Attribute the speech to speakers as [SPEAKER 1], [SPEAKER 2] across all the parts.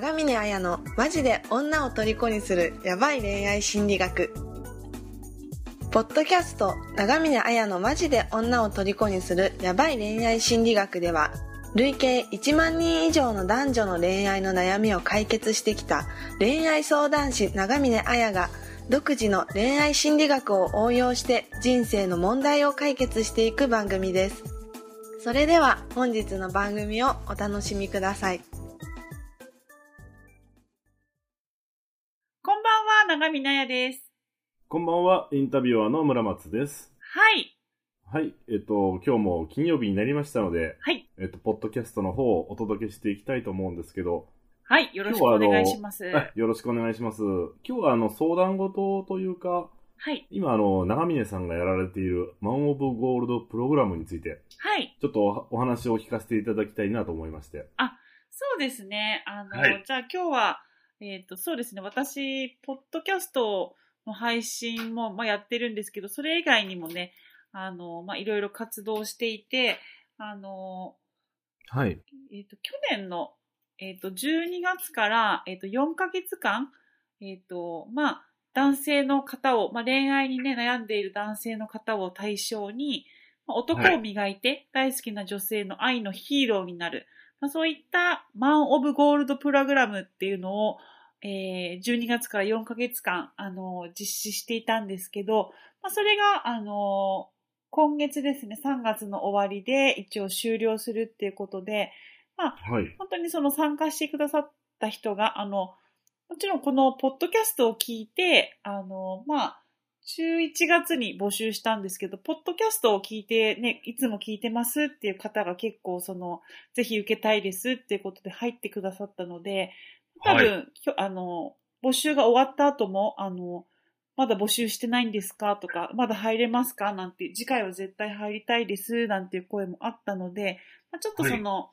[SPEAKER 1] 長峰綾のマジで女を虜にするヤバい恋愛心理学。ポッドキャスト長峰綾のマジで女を虜にするヤバい恋愛心理学では累計1万人以上の男女の恋愛の悩みを解決してきた恋愛相談師長峰綾が独自の恋愛心理学を応用して人生の問題を解決していく番組です。それでは本日の番組をお楽しみください。
[SPEAKER 2] 長見なやです。
[SPEAKER 3] こんばんは、インタビュアーの村松です。
[SPEAKER 2] はい。
[SPEAKER 3] はい、えっと、今日も金曜日になりましたので、
[SPEAKER 2] はい。
[SPEAKER 3] えっと、ポッドキャストの方をお届けしていきたいと思うんですけど、
[SPEAKER 2] はい。よろしくお願いします。
[SPEAKER 3] あよろしくお願いします。今日はあの、相談事というか、
[SPEAKER 2] はい。
[SPEAKER 3] 今あの、長峰さんがやられているマン・オブ・ゴールドプログラムについて、
[SPEAKER 2] はい。
[SPEAKER 3] ちょっとおお話を聞かせていただきたいなと思いまして。
[SPEAKER 2] そうですね。あの、
[SPEAKER 3] はい
[SPEAKER 2] じゃあ今日は、えっ、と、そうですね。私、ポッドキャストの配信も、まあ、やってるんですけど、それ以外にもね、あの、まあ、いろいろ活動していて、あの、
[SPEAKER 3] はい。
[SPEAKER 2] えっ、と、去年の、えっ、と、12月から、えっ、と、4ヶ月間、えっ、と、まあ、男性の方を、まあ、恋愛にね、悩んでいる男性の方を対象に、まあ男を磨いて、大好きな女性の愛のヒーローになる、まあ、そういったマン・オブ・ゴールドプログラムっていうのを、えー12月から4ヶ月間、あの、実施していたんですけど、まあ、それが、あの、今月ですね、3月の終わりで一応終了するっていうことで、
[SPEAKER 3] はい。
[SPEAKER 2] 本当にその参加してくださった人が、あの、もちろんこのポッドキャストを聞いて、あの、まあ、11月に募集したんですけど、ポッドキャストを聞いてね、いつも聞いてますっていう方が結構その、ぜひ受けたいですっていうことで入ってくださったので、多分、
[SPEAKER 3] は
[SPEAKER 2] きょあの、募集が終わった後も、あの、まだ募集してないんですかとか、まだ入れますかなんて、次回は絶対入りたいですなんていう声もあったので、まあ、ちょっとその、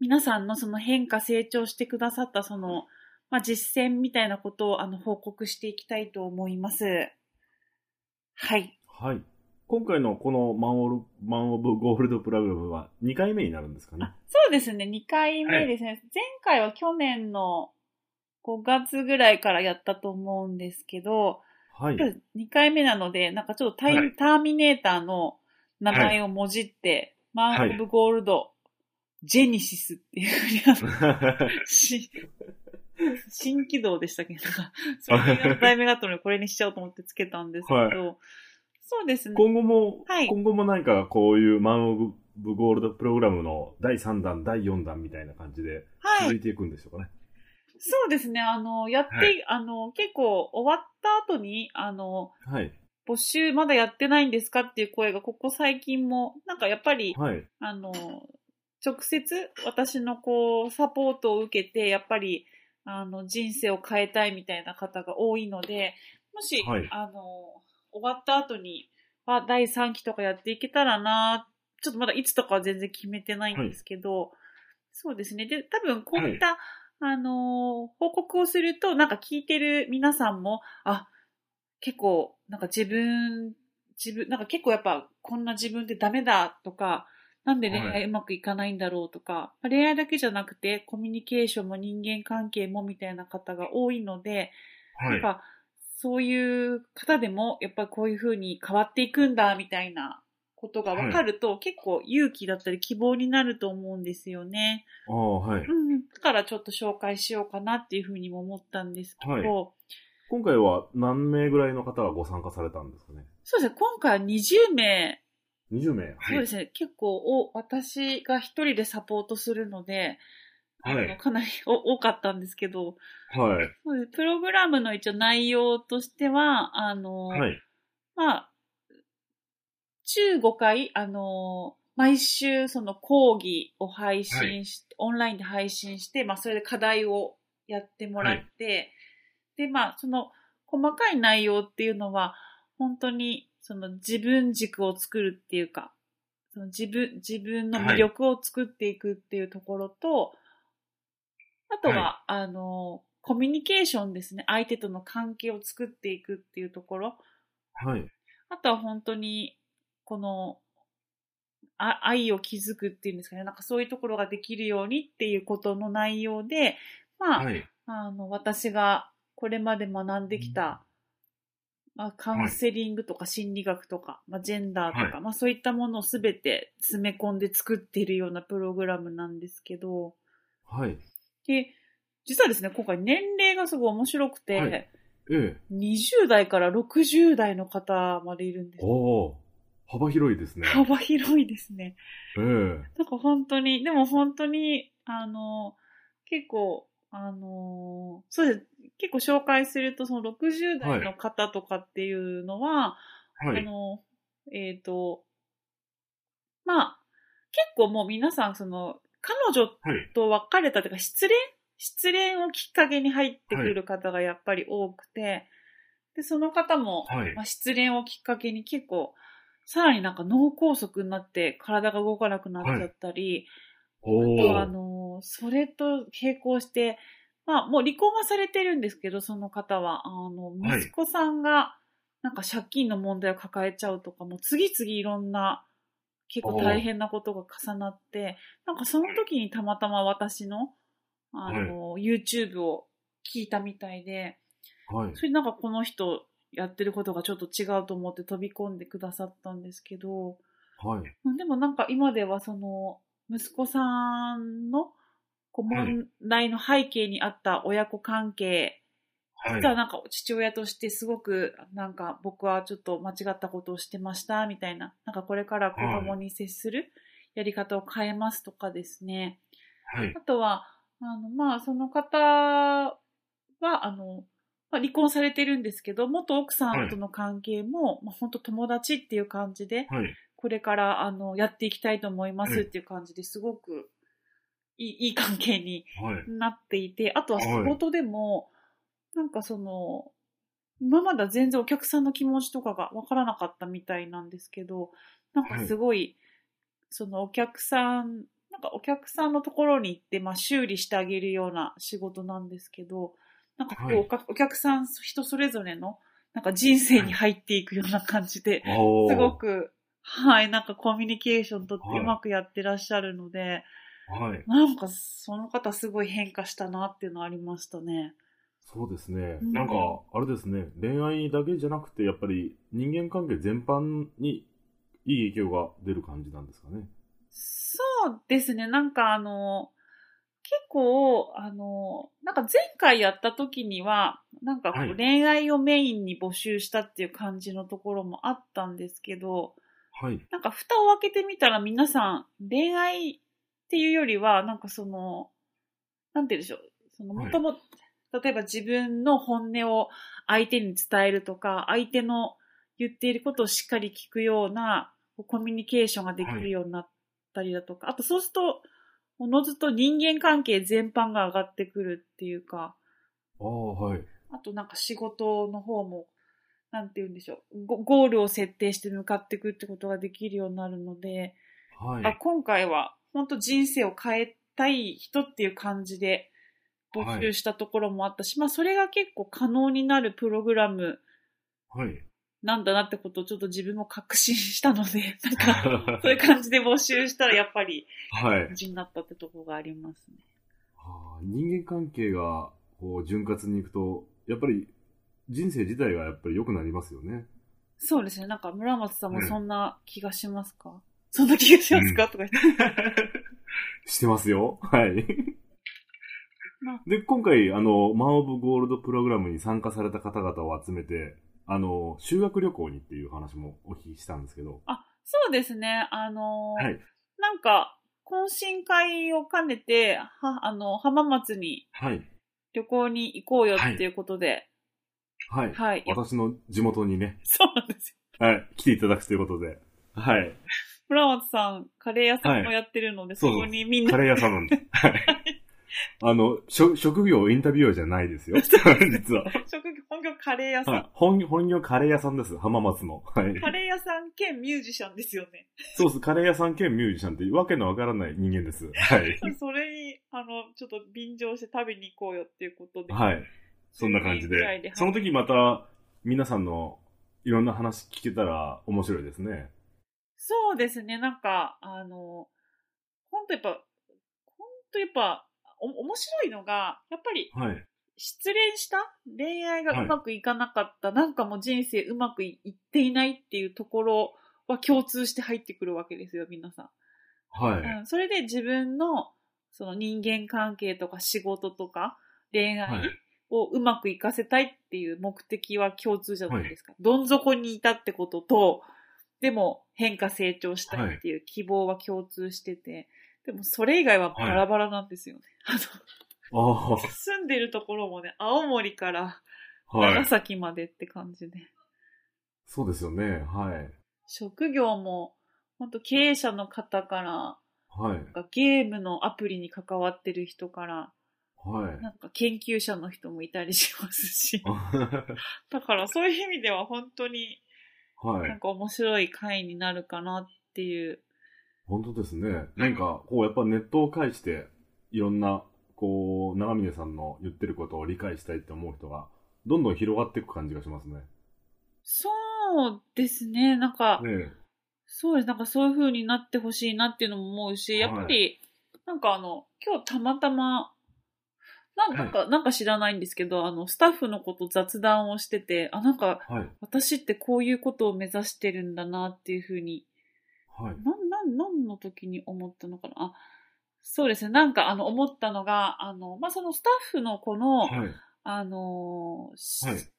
[SPEAKER 2] 皆さんのその変化成長してくださったその、まあ、実践みたいなことをあの報告していきたいと思います。はい。
[SPEAKER 3] はい。今回のこのマンオルマン・オブ・ゴールドプログラムは2回目になるんですかね？
[SPEAKER 2] あ。そうですね、2回目ですね。前回は去年の5月ぐらいからやったと思うんですけど、
[SPEAKER 3] はい。
[SPEAKER 2] 2回目なので、なんかちょっとタイ、
[SPEAKER 3] はい
[SPEAKER 2] ターミネーターの名前をもじって、マン・オブ・ゴールド、ジェニシスっていうふうに 新起動でしたけど、そういう題名があったのでこれにしちゃおうと思ってつけたんですけど、
[SPEAKER 3] はい
[SPEAKER 2] そうですね。
[SPEAKER 3] 今後も、
[SPEAKER 2] はい
[SPEAKER 3] 今後もなんかこういうマン・オブ・ゴールドプログラムの第3弾、第4弾みたいな感じで
[SPEAKER 2] はい。
[SPEAKER 3] 続いていくんでしょうかね。
[SPEAKER 2] そうですね。あの、やって、
[SPEAKER 3] はい
[SPEAKER 2] あの、結構終わった後に、あの、
[SPEAKER 3] はい。
[SPEAKER 2] 募集まだやってないんですかっていう声がここ最近も、なんかやっぱり、
[SPEAKER 3] はい。
[SPEAKER 2] あの、直接私のこう、サポートを受けて、やっぱり、あの、人生を変えたいみたいな方が多いので、もし、
[SPEAKER 3] はい。
[SPEAKER 2] あの、終わった後に、は第3期とかやっていけたらな、ちょっとまだいつとかは全然決めてないんですけど、そうですね。で、多分こういった、あの、報告をすると、なんか聞いてる皆さんも、あ、結構、なんか自分、自分、なんか結構やっぱ、こんな自分ってダメだとか、なんで恋
[SPEAKER 3] は
[SPEAKER 2] 愛うまくいかないんだろうとか、まあ恋愛だけじゃなくて、コミュニケーションも人間関係もみたいな方が多いので、
[SPEAKER 3] はい。
[SPEAKER 2] なんか、そういう方でも、やっぱりこういう風に変わっていくんだ、みたいなことが分かると、結構勇気だったり希望になると思うんですよね。
[SPEAKER 3] ああ、はい。
[SPEAKER 2] うん。だからちょっと紹介しようかなっていう風にも思ったんですけど、
[SPEAKER 3] はい今回は何名ぐらいの方がご参加されたんですかね？
[SPEAKER 2] そうですね、今回は20名、
[SPEAKER 3] 20名。
[SPEAKER 2] そうですね、結構お、私が一人でサポートするので、
[SPEAKER 3] はい。
[SPEAKER 2] かなりお多かったんですけど、
[SPEAKER 3] はい。
[SPEAKER 2] そうですプログラムの一応内容としては、あの、
[SPEAKER 3] はい。
[SPEAKER 2] まあ、15回、あの、毎週その講義を配信し、オンラインで配信して、まあ、それで課題をやってもらって、で、まあ、その細かい内容っていうのは、本当にその自分軸を作るっていうか、その自分、自分の魅力を作っていくっていうところと、あとは、あの、コミュニケーションですね。相手との関係を作っていくっていうところ。
[SPEAKER 3] はい。
[SPEAKER 2] あとは本当に、この、あ愛を築くっていうんですかね。なんかそういうところができるようにっていうことの内容で、まあ、
[SPEAKER 3] はい。
[SPEAKER 2] あの、私がこれまで学んできた、まあ、カウンセリングとか心理学とか、まあ、ジェンダーとか、
[SPEAKER 3] はい
[SPEAKER 2] まあ、そういったものをすべて詰め込んで作っているようなプログラムなんですけど、
[SPEAKER 3] はい。
[SPEAKER 2] で、実はですね、今回年齢がすごい面白くて、
[SPEAKER 3] はいええ。
[SPEAKER 2] 20代から60代の方までいるんです。
[SPEAKER 3] おお幅広いですね。
[SPEAKER 2] 幅広いですね。
[SPEAKER 3] ええ。
[SPEAKER 2] なんか本当に、でも本当に、あの、結構、あの、そうです。結構紹介すると、その60代の方とかっていうのは、
[SPEAKER 3] はい。
[SPEAKER 2] あの、えっ、と、まあ、結構もう皆さん、その、彼女
[SPEAKER 3] はい。
[SPEAKER 2] と別れたというか、失恋？失恋をきっかけに入ってくる方がやっぱり多くて、で、その方も、
[SPEAKER 3] はい。
[SPEAKER 2] まあ、失恋をきっかけに結構、さらになんか脳梗塞になって体が動かなくなっちゃったり、
[SPEAKER 3] お
[SPEAKER 2] あとあ
[SPEAKER 3] お
[SPEAKER 2] の、それと並行して、まあもう離婚はされてるんですけど、その方は、あの、
[SPEAKER 3] はい
[SPEAKER 2] 息子さんがなんか借金の問題を抱えちゃうとか、もう次々いろんな結構大変なことが重なって、なんかその時にたまたま私の、あの、YouTube を聞いたみたいで、
[SPEAKER 3] はい。
[SPEAKER 2] それでなんかこの人やってることがちょっと違うと思って飛び込んでくださったんですけど、
[SPEAKER 3] はい。
[SPEAKER 2] まあでもなんか今ではその息子さんの問題の背景にあった親子関係、
[SPEAKER 3] はい
[SPEAKER 2] 実。はなんか父親としてすごくなんか僕はちょっと間違ったことをしてましたみたいな、なんかこれから子供に接するやり方を変えますとかですね。
[SPEAKER 3] はい。
[SPEAKER 2] あとは、あの、まあ、その方は、あの、まあ、離婚されてるんですけど、元奥さんとの関係も、まあ、本当友達っていう感じで、
[SPEAKER 3] はい。
[SPEAKER 2] これから、あの、やっていきたいと思います
[SPEAKER 3] うん
[SPEAKER 2] っていう感じですごくいいいい関係に
[SPEAKER 3] はい。
[SPEAKER 2] なっていて、あとは仕事でも、なんかその、今までは全然お客さんの気持ちとかがわからなかったみたいなんですけど、なんかすごい、そのお客さん、なんかお客さんのところに行って、まあ修理してあげるような仕事なんですけど、なんかこう、
[SPEAKER 3] はい。
[SPEAKER 2] お客さん人それぞれの、なんか人生に入っていくような感じで、すごく、はい、なんかコミュニケーションとって
[SPEAKER 3] はいう
[SPEAKER 2] まくやってらっしゃるので、
[SPEAKER 3] はい。
[SPEAKER 2] なんかその方すごい変化したなっていうのありましたね。
[SPEAKER 3] そうですね。
[SPEAKER 2] うん
[SPEAKER 3] なんか、あれですね。恋愛だけじゃなくて、やっぱり人間関係全般にいい影響が出る感じなんですかね。
[SPEAKER 2] そうですね、なんかあの、結構、あの、なんか前回やった時には、なんかこ
[SPEAKER 3] はい
[SPEAKER 2] う恋愛をメインに募集したっていう感じのところもあったんですけど、
[SPEAKER 3] はい。
[SPEAKER 2] なんか蓋を開けてみたら皆さん恋愛っていうよりは、なんかその、なんて言うんでしょう、その
[SPEAKER 3] はい。
[SPEAKER 2] もとも、例えば自分の本音を相手に伝えるとか、相手の言っていることをしっかり聞くようなコミュニケーションができるようになったりだとか、あとそうすると、おのずと人間関係全般が上がってくるっていうか、
[SPEAKER 3] ああ、はい。
[SPEAKER 2] あとなんか仕事の方も、なんて言うんでしょう、ゴゴールを設定して向かっていくってことができるようになるので、
[SPEAKER 3] はい。
[SPEAKER 2] あ今回は本当人生を変えたい人っていう感じで募集したところもあったし、まあそれが結構可能になるプログラム
[SPEAKER 3] はい。
[SPEAKER 2] なんだなってことをちょっと自分も確信したので、なんかそういう感じで募集したらやっぱり
[SPEAKER 3] はい
[SPEAKER 2] になったってとこがありますね。
[SPEAKER 3] はあ人間関係がこう潤滑にいくと、やっぱり人生自体がやっぱり良くなりますよね。
[SPEAKER 2] そうですね。なんか村松さんも
[SPEAKER 3] うん
[SPEAKER 2] そんな気がしますか、そんな気がしますか、
[SPEAKER 3] うん
[SPEAKER 2] とか言って。
[SPEAKER 3] してますよ。はい
[SPEAKER 2] ま。
[SPEAKER 3] で、今回、あの、マン・オブ・ゴールドプログラムに参加された方々を集めて、あの、修学旅行にっていう話もお聞きしたんですけど。
[SPEAKER 2] あ、そうですね。あのー
[SPEAKER 3] はい。
[SPEAKER 2] なんか、懇親会を兼ねて、は、あの、浜松に
[SPEAKER 3] はい。
[SPEAKER 2] 旅行に行こうよっていうことで、
[SPEAKER 3] はい。
[SPEAKER 2] はい。
[SPEAKER 3] 私の地元にね、
[SPEAKER 2] そうなんですよ。
[SPEAKER 3] はい、来ていただくということで。はい。
[SPEAKER 2] 村松さん、カレー屋さんもやってるので、
[SPEAKER 3] そう
[SPEAKER 2] そこにみんな
[SPEAKER 3] カレー屋さんなんです。はい。あの、職職業インタビュアーじゃないですよ。実は。
[SPEAKER 2] 職業、本業カレー屋さん。
[SPEAKER 3] はい。本本業カレー屋さんです。浜松の。はい。
[SPEAKER 2] カレー屋さん兼ミュージシャンですよね。
[SPEAKER 3] そうです。カレー屋さん兼ミュージシャンってわけのわからない人間です。はい。
[SPEAKER 2] それに、あの、ちょっと便乗して食べに行こうよっていうことで。
[SPEAKER 3] はい。そんな感じで。その時また、皆さんのいろんな話聞けたら面白いですね。
[SPEAKER 2] そうですね、なんか、あの、本当やっぱ、本当やっぱ、お面白いのが、やっぱり
[SPEAKER 3] はい。
[SPEAKER 2] 失恋した恋愛が
[SPEAKER 3] はいう
[SPEAKER 2] まくいかなかった、なんかもう人生うまくいいっていないっていうところは共通して入ってくるわけですよ、皆さん。
[SPEAKER 3] はい。
[SPEAKER 2] うん、それで自分のその人間関係とか仕事とか恋愛
[SPEAKER 3] はい
[SPEAKER 2] をうまくいかせたいっていう目的は共通じゃないですか。どん底にいたってことと、でも変化成長したいっていう希望は共通してて、でもそれ以外はバラバラなんですよね。あの
[SPEAKER 3] あ
[SPEAKER 2] 住んでるところもね、青森から長。崎までって感じで。
[SPEAKER 3] そうですよね。はい。
[SPEAKER 2] 職業も、本当経営者の方から、
[SPEAKER 3] はい。
[SPEAKER 2] ゲームのアプリに関わってる人から、
[SPEAKER 3] はい。
[SPEAKER 2] なんか研究者の人もいたりしますし。だからそういう意味では本当に
[SPEAKER 3] はい。
[SPEAKER 2] なんか面白い回になるかなっていう。
[SPEAKER 3] 本当ですね。なんか、こう、やっぱネットを介して、いろんな、こう、長峰さんの言ってることを理解したいって思う人が、どんどん広がっていく感じがしますね。
[SPEAKER 2] そうですね。なんか、
[SPEAKER 3] ね
[SPEAKER 2] そうです。なんかそういう風になってほしいなっていうのも思うし、やっぱり、なんかあの、今日たまたま、なんなんか、なんか知らないんですけど、あの、スタッフのこと雑談をしてて、あ、なんか、
[SPEAKER 3] はい。
[SPEAKER 2] 私ってこういうことを目指してるんだなっていう風に
[SPEAKER 3] はい。
[SPEAKER 2] なん、なん、なんの時に思ったのかな？あ、そうですね。なんか、あの、思ったのが、あの、まあ、そのスタッフの子の、
[SPEAKER 3] はい。
[SPEAKER 2] あの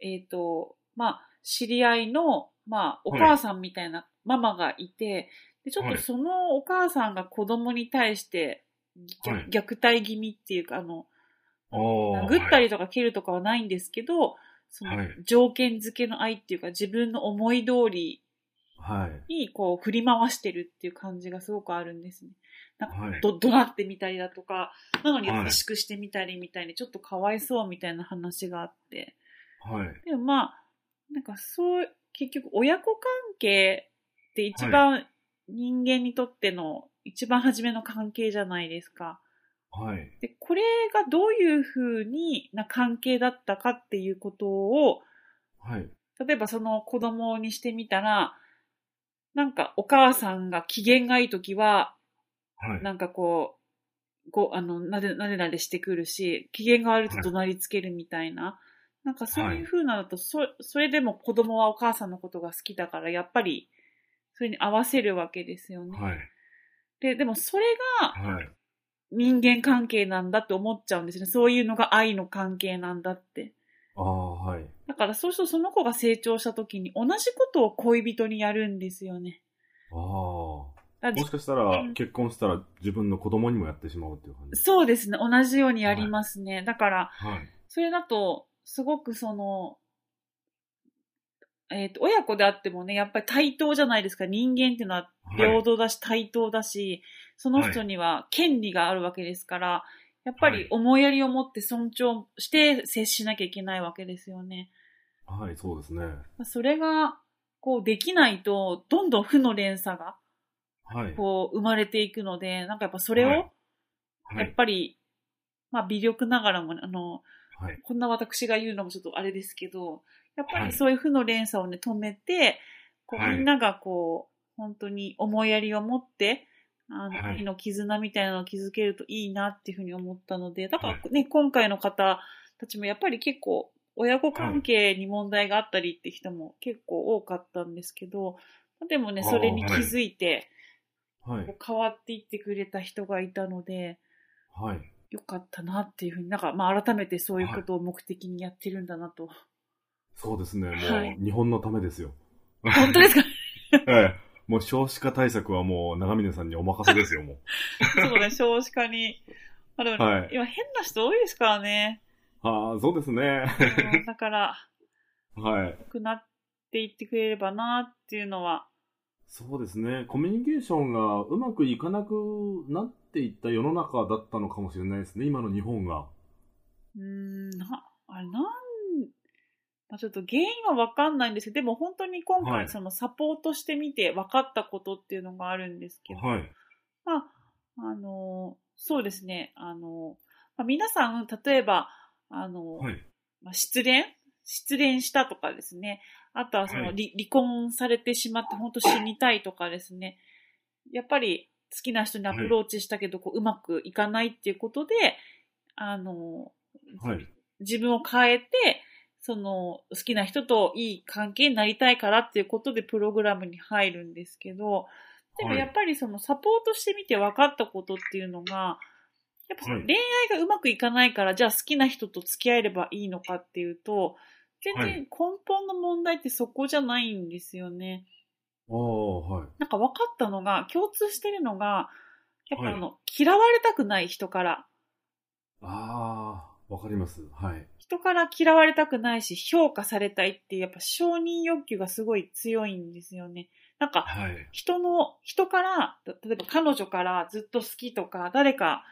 [SPEAKER 2] えっ、と、まあ、知り合いの、まあ、お
[SPEAKER 3] はい
[SPEAKER 2] 母さんみたいなママがいて、で、ちょっ
[SPEAKER 3] はい
[SPEAKER 2] とそのお母さんが子供に対して、虐待気味っていうか、あの、殴ったりとか蹴るとかはないんですけど、その
[SPEAKER 3] はい
[SPEAKER 2] 条件付けの愛っていうか、自分の思い通り
[SPEAKER 3] はい。
[SPEAKER 2] にこう振り回してるっていう感じがすごくあるんですね。なんか
[SPEAKER 3] はい。
[SPEAKER 2] ど、怒鳴ってみたりだとか、なのに
[SPEAKER 3] はい
[SPEAKER 2] 優しくしてみたりみたいに、ちょっとかわいそうみたいな話があって。
[SPEAKER 3] はい。
[SPEAKER 2] でもまあ、なんかそう、結局親子関係って一番人間にとっての一番初めの関係じゃないですか。
[SPEAKER 3] はい。
[SPEAKER 2] で、これがどういう風にな関係だったかっていうことを、
[SPEAKER 3] はい。
[SPEAKER 2] 例えばその子供にしてみたら、なんかお母さんが機嫌がいいときは、
[SPEAKER 3] はい。
[SPEAKER 2] なんかこう、ご、あの、なで、なでなでしてくるし、機嫌が悪いと怒鳴りつけるみたいな。なんかそういう風なのと、そ、それでも子供はお母さんのことが好きだから、やっぱり、それに合わせるわけですよね。
[SPEAKER 3] はい。
[SPEAKER 2] で、でもそれが
[SPEAKER 3] はい。
[SPEAKER 2] 人間関係なんだって思っちゃうんですね。そういうのが愛の関係なんだって。
[SPEAKER 3] ああ、はい。
[SPEAKER 2] だからそうするとその子が成長した時に同じことを恋人にやるんですよね。
[SPEAKER 3] ああ。もしかしたら
[SPEAKER 2] うん、
[SPEAKER 3] 結婚したら自分の子供にもやってしまうっていう感じ。
[SPEAKER 2] そうですね。同じようにやりますね。だから、
[SPEAKER 3] はい。
[SPEAKER 2] それだと、すごくその、えっ、と、親子であってもね、やっぱり対等じゃないですか。人間っていうのは平等だし、対等だし、その人には権利があるわけですから、やっぱり思いやりを持って尊重して接しなきゃいけないわけですよね。
[SPEAKER 3] はい。はい、そうですね。
[SPEAKER 2] それが、こうできないと、どんどん負の連鎖が、
[SPEAKER 3] はい。
[SPEAKER 2] こう生まれていくので、なんかやっぱそれを、
[SPEAKER 3] はい
[SPEAKER 2] やっぱり、まあ微力ながらもね、あの、
[SPEAKER 3] はい。
[SPEAKER 2] こんな私が言うのもちょっとあれですけど、やっぱ
[SPEAKER 3] はい
[SPEAKER 2] りそういう負の連鎖をね、止めて、こう
[SPEAKER 3] はい
[SPEAKER 2] みんながこう、本当に思いやりを持って、あの、の絆みたいなのを築けるといいなっていうふうに思ったので、だから
[SPEAKER 3] は
[SPEAKER 2] ね、今回の方たちもやっぱり結構、親子関係に問題があったりって人も結構多かったんですけど、でもね、それに気づいて、
[SPEAKER 3] はい
[SPEAKER 2] 変わっていってくれた人がいたので、
[SPEAKER 3] はい。
[SPEAKER 2] よかったなっていうふうに、なんか、まあ改めてそういうことを目的にやってるんだなと。
[SPEAKER 3] そうですね。も
[SPEAKER 2] はい、
[SPEAKER 3] う、日本のためですよ。
[SPEAKER 2] 本当ですか？
[SPEAKER 3] ええ。もう少子化対策はもう長峰さんにお任せですよ、もう。
[SPEAKER 2] そうね、少子化に。あでもね
[SPEAKER 3] はい
[SPEAKER 2] 今変な人多いですからね。
[SPEAKER 3] ああ、そうですね。
[SPEAKER 2] うんだから、
[SPEAKER 3] はい。
[SPEAKER 2] 良くなっていってくれればなっていうのは。
[SPEAKER 3] そうですね。コミュニケーションがうまくいかなくなっていった世の中だったのかもしれないですね。今の日本が。
[SPEAKER 2] うーん、な、あれ、なん、まあ、ちょっと原因はわかんないんですけど、でも本当に今
[SPEAKER 3] はい
[SPEAKER 2] 回そのサポートしてみて分かったことっていうのがあるんですけど、
[SPEAKER 3] はい。
[SPEAKER 2] まあ、あの、そうですね、あの、まあ、皆さん、例えば、あの、
[SPEAKER 3] はい。
[SPEAKER 2] まあ、失恋？失恋したとかですね。あとはその、
[SPEAKER 3] はい
[SPEAKER 2] 離離婚されてしまって本当死にたいとかですね。やっぱり好きな人にアプローチしたけど、こううまくいかないっていうことで、あの、
[SPEAKER 3] はい。
[SPEAKER 2] 自分を変えて、その、好きな人といい関係になりたいからっていうことでプログラムに入るんですけど、でも
[SPEAKER 3] はい。
[SPEAKER 2] やっぱりそのサポートしてみて分かったことっていうのが、やっぱその
[SPEAKER 3] はい。
[SPEAKER 2] 恋愛がうまくいかないから、じゃあ好きな人と付き合えればいいのかっていうと、全
[SPEAKER 3] はい。
[SPEAKER 2] 然根本の問題ってそこじゃないんですよね。
[SPEAKER 3] ああ、はい。
[SPEAKER 2] なんか分かったのが、共通してるのが、やっぱあの、
[SPEAKER 3] は
[SPEAKER 2] 嫌われたくない人から、
[SPEAKER 3] ああ、わかります。はい。
[SPEAKER 2] 人から嫌われたくないし、評価されたいってやっぱ承認欲求がすごい強いんですよね。なんか、
[SPEAKER 3] はい。
[SPEAKER 2] 人の、人から、た例えば彼女からずっと好きとか、誰か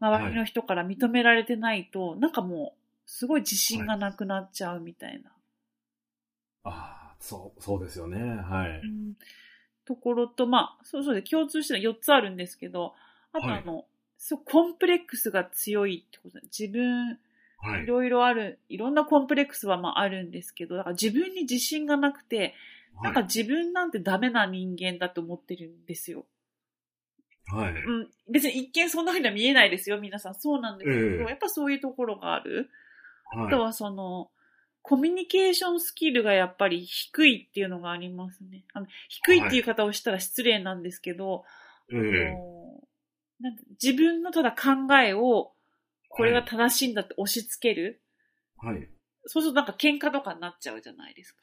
[SPEAKER 2] 周りの人から認められてないと、なんかもう、すごい自信がなくなっちゃうみたいな、
[SPEAKER 3] ああ、そう、そうですよね。はい。
[SPEAKER 2] うんところと、まあ、そうそうで共通してるの4つあるんですけど、あと
[SPEAKER 3] はい
[SPEAKER 2] あの、そうコンプレックスが強いってことで自分、
[SPEAKER 3] はい
[SPEAKER 2] い。ろいろある、いろんなコンプレックスはまああるんですけど、だから自分に自信がなくて、なんか自分なんてダメな人間だと思ってるんですよ。
[SPEAKER 3] はい。
[SPEAKER 2] うん、別に一見そんな風には見えないですよ、皆さん。そうなんですけど、
[SPEAKER 3] ええ
[SPEAKER 2] やっぱそういうところがある。
[SPEAKER 3] はい。
[SPEAKER 2] あとはその、コミュニケーションスキルがやっぱり低いっていうのがありますね。あの低いっていう方をしたら失礼なんですけど、
[SPEAKER 3] え
[SPEAKER 2] あ
[SPEAKER 3] え
[SPEAKER 2] のなんか自分のただ考えを、これが正しいんだって押し付ける。
[SPEAKER 3] はい。
[SPEAKER 2] そうするとなんか喧嘩とかになっちゃうじゃないですか。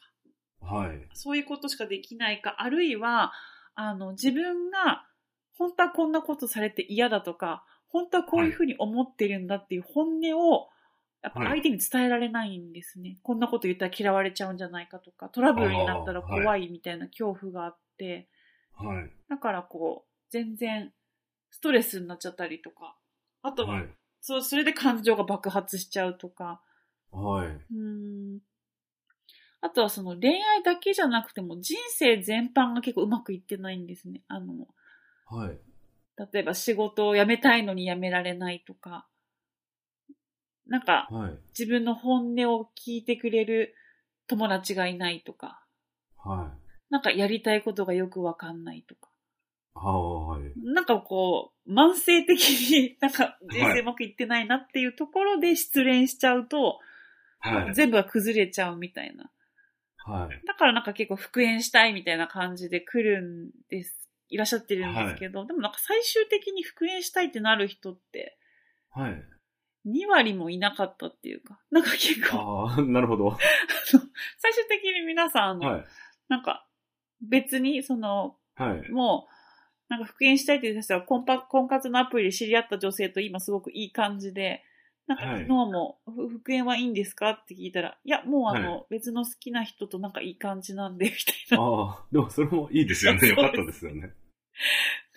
[SPEAKER 3] はい。
[SPEAKER 2] そういうことしかできないか、あるいは、あの、自分が、本当はこんなことされて嫌だとか、本当はこういうふうに思ってるんだっていう本音を、やっぱ相手に伝えられないんですね。こんなこと言ったら嫌われちゃうんじゃないかとか、トラブルになったら怖いみたいな恐怖があって、
[SPEAKER 3] はい。
[SPEAKER 2] だからこう、全然ストレスになっちゃったりとか、あとは、
[SPEAKER 3] はい。
[SPEAKER 2] そう、それで感情が爆発しちゃうとか、
[SPEAKER 3] はい。
[SPEAKER 2] うーんあとはその恋愛だけじゃなくても人生全般が結構うまくいってないんですね。あの、
[SPEAKER 3] はい。
[SPEAKER 2] 例えば仕事を辞めたいのに辞められないとか、なんか
[SPEAKER 3] はい。
[SPEAKER 2] 自分の本音を聞いてくれる友達がいないとか、
[SPEAKER 3] はい。
[SPEAKER 2] なんかやりたいことがよくわかんないとか、
[SPEAKER 3] はい。
[SPEAKER 2] なんかこう、慢性的になんか人生うまくいってないなっていうところで失恋しちゃうと、
[SPEAKER 3] はい。
[SPEAKER 2] 全部が崩れちゃうみたいな。
[SPEAKER 3] はい。
[SPEAKER 2] だからなんか結構復縁したいみたいな感じで来るんです、いらっしゃってるんですけど、でもなんか最終的に復縁したいってなる人って
[SPEAKER 3] はい。
[SPEAKER 2] 2割もいなかったっていうか、なんか結構、
[SPEAKER 3] ああ、なるほど。
[SPEAKER 2] 最終的に皆さん、
[SPEAKER 3] はい。
[SPEAKER 2] なんか別にその、
[SPEAKER 3] はい。
[SPEAKER 2] もう、なんか復縁したいって言ってた人は婚活のアプリで知り合った女性と今すごくいい感じで、なんか
[SPEAKER 3] はい
[SPEAKER 2] 昨日も、ふ復縁はいいんですか？って聞いたら、いや、もうあの、
[SPEAKER 3] は
[SPEAKER 2] 別の好きな人となんかいい感じなんで、みたいな。
[SPEAKER 3] ああ、でもそれもいいですよね。よかったですよね。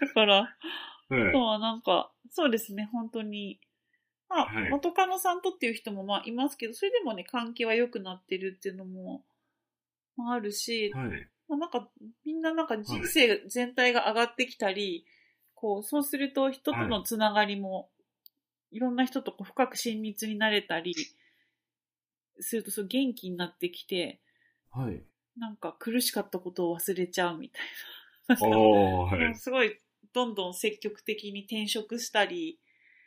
[SPEAKER 2] だから、
[SPEAKER 3] はい
[SPEAKER 2] あと。はなんか、そうですね、本当に。まあ、
[SPEAKER 3] はい
[SPEAKER 2] 元カノさんとっていう人もまあいますけど、それでもね、関係は良くなってるっていうのも、まあ、あるし、
[SPEAKER 3] はい。
[SPEAKER 2] まあ、なんか、みんななんか人生全体が上がってきたり、こう、そうすると人とのつながりも、い、ろんな人とこう深く親密になれたり、するとそう元気になってきて、
[SPEAKER 3] はい。
[SPEAKER 2] なんか苦しかったことを忘れちゃうみたいな。
[SPEAKER 3] はい。
[SPEAKER 2] すごい、どんどん積極的に転職したり、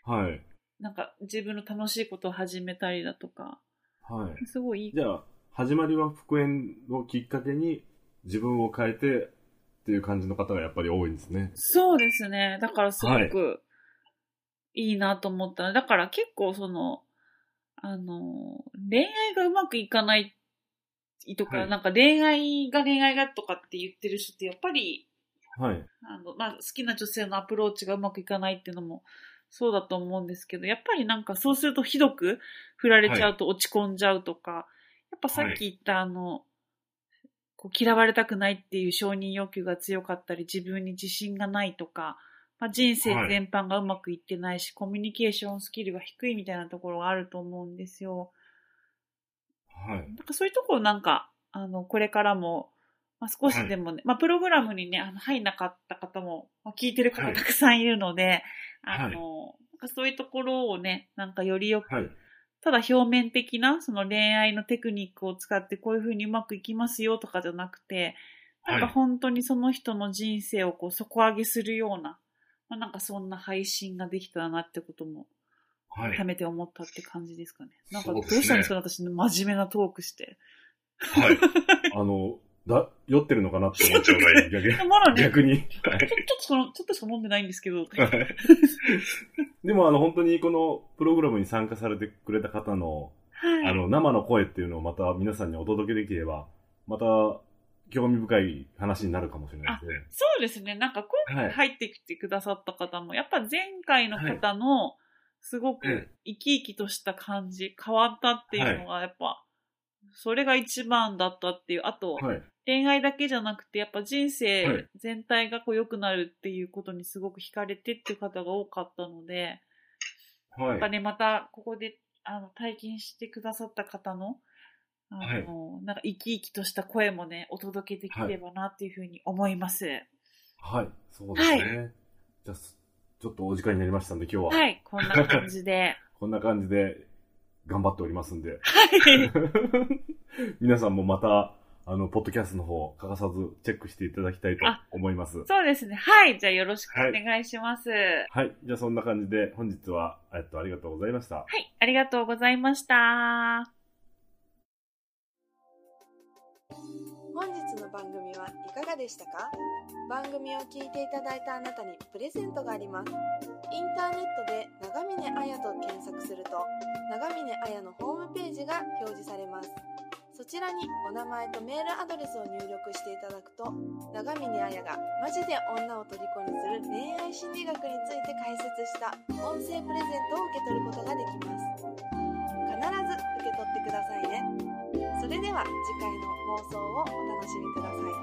[SPEAKER 3] はい。
[SPEAKER 2] なんか自分の楽しいことを始めたりだとか、
[SPEAKER 3] はい。
[SPEAKER 2] すごいいい。
[SPEAKER 3] じゃあ、始まりは復縁をきっかけに自分を変えてっていう感じの方がやっぱり多いんですね。
[SPEAKER 2] そうですね。だからすごくいいなと思った。だから結構その、あの、恋愛がうまくいかないとか、
[SPEAKER 3] はい
[SPEAKER 2] なんか恋愛が恋愛がとかって言ってる人ってやっぱり、
[SPEAKER 3] はい。
[SPEAKER 2] あの、まあ、好きな女性のアプローチがうまくいかないっていうのもそうだと思うんですけど、やっぱりなんかそうするとひどく振られちゃうと落ち込んじゃうとか、やっぱさっき言ったあの、こう嫌われたくないっていう承認欲求が強かったり、自分に自信がないとか、まあ、人生全般がうまくいってないし、コミュニケーションスキルが低いみたいなところがあると思うんですよ。
[SPEAKER 3] はい。
[SPEAKER 2] なんかそういうところなんか、あの、これからも、まあ、少しでもね、まあ、プログラムにね、あの、入んなかった方も、まあ、聞いてる方
[SPEAKER 3] はい
[SPEAKER 2] たくさんいるので、
[SPEAKER 3] はい
[SPEAKER 2] あの、なんかそういうところをね、なんかよりよく、
[SPEAKER 3] はい。
[SPEAKER 2] ただ表面的な、その恋愛のテクニックを使ってこういうふうにうまくいきますよとかじゃなくて、なんか
[SPEAKER 3] はい
[SPEAKER 2] 本当にその人の人生をこう底上げするような、まあ、なんかそんな配信ができたらなってことも
[SPEAKER 3] は
[SPEAKER 2] めて思ったって感じですかね。なんかどうしたんですかね私、真面目なトークして。
[SPEAKER 3] はい。あの、だ、酔ってるのかなって思っちゃうぐらい、逆
[SPEAKER 2] まだね、
[SPEAKER 3] 逆に。
[SPEAKER 2] ちょっとその、ちょっとしか飲んでないんですけど。
[SPEAKER 3] はいでも、あの、本当にこのプログラムに参加されてくれた方の、
[SPEAKER 2] はい。
[SPEAKER 3] あの、生の声っていうのをまた皆さんにお届けできれば、また、興味深い話になるかもしれないですね。
[SPEAKER 2] そうですね。なんか今回
[SPEAKER 3] はい。
[SPEAKER 2] 入ってきてくださった方も、やっぱ前回の方の、すごく
[SPEAKER 3] え
[SPEAKER 2] 生き生きとした感じ、変わったっていうのが、やっぱ、それが一番だったっていう。あと、
[SPEAKER 3] はい。
[SPEAKER 2] 恋愛だけじゃなくて、やっぱ人
[SPEAKER 3] は
[SPEAKER 2] 生
[SPEAKER 3] い
[SPEAKER 2] 全体がこう良くなるっていうことにすごく惹かれてっていう方が多かったので、
[SPEAKER 3] はい。
[SPEAKER 2] やっぱね、またここであの体験してくださった方の、あの、なんか生き生きとした声もね、お届けできればなっていうふうに思います。
[SPEAKER 3] はい。そうですね。じゃあ、すちょっとお時間になりましたんで、今日は。
[SPEAKER 2] はい、こんな感じで。
[SPEAKER 3] こんな感じで頑張っておりますんで。
[SPEAKER 2] はい。
[SPEAKER 3] 皆さんもまた、あの、ポッドキャストの方、欠かさずチェックしていただきたいと思います。
[SPEAKER 2] そうですね。はい。じゃあよろしくお願いします。はい。
[SPEAKER 3] はい。じゃあそんな感じで、本日は、えっと、ありがとうございました。
[SPEAKER 2] ありがとうございました。
[SPEAKER 1] 本日の番組はいかがでしたか？番組を聞いていただいたあなたにプレゼントがありますインターネットで長峰彩と検索すると長峰彩のホームページが表示されます。そちらにお名前とメールアドレスを入力していただくと長峰彩がマジで女を虜にする恋愛心理学について解説した音声プレゼントを受け取ることができます。必ず受け取ってくださいね。それでは次回の放送をお楽しみください。